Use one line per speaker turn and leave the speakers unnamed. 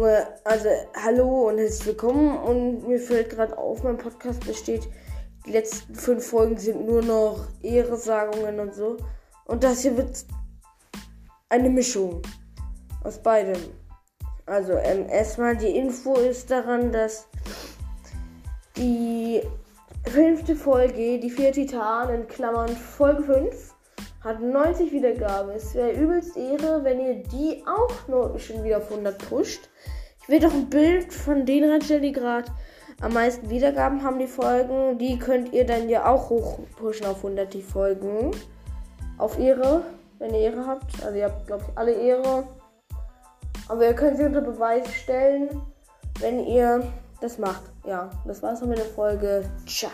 Also, hallo und herzlich willkommen. Und mir fällt gerade auf, mein Podcast besteht, die letzten fünf Folgen sind nur noch Ehresagungen und so. Und das hier wird eine Mischung aus beidem. Also, ähm, erstmal die Info ist daran, dass die fünfte Folge, die vier Titanen, in Klammern Folge 5, hat 90 Wiedergaben. Es wäre übelst Ehre, wenn ihr die auch nur schon wieder auf 100 pusht. Ich will doch ein Bild von denen reinstellen, die gerade am meisten Wiedergaben haben, die Folgen. Die könnt ihr dann ja auch hoch pushen auf 100 die Folgen. Auf Ehre, wenn ihr Ehre habt. Also ihr habt, glaube ich, alle Ehre. Aber ihr könnt sie unter Beweis stellen, wenn ihr das macht. Ja, das war's mit der Folge. Ciao.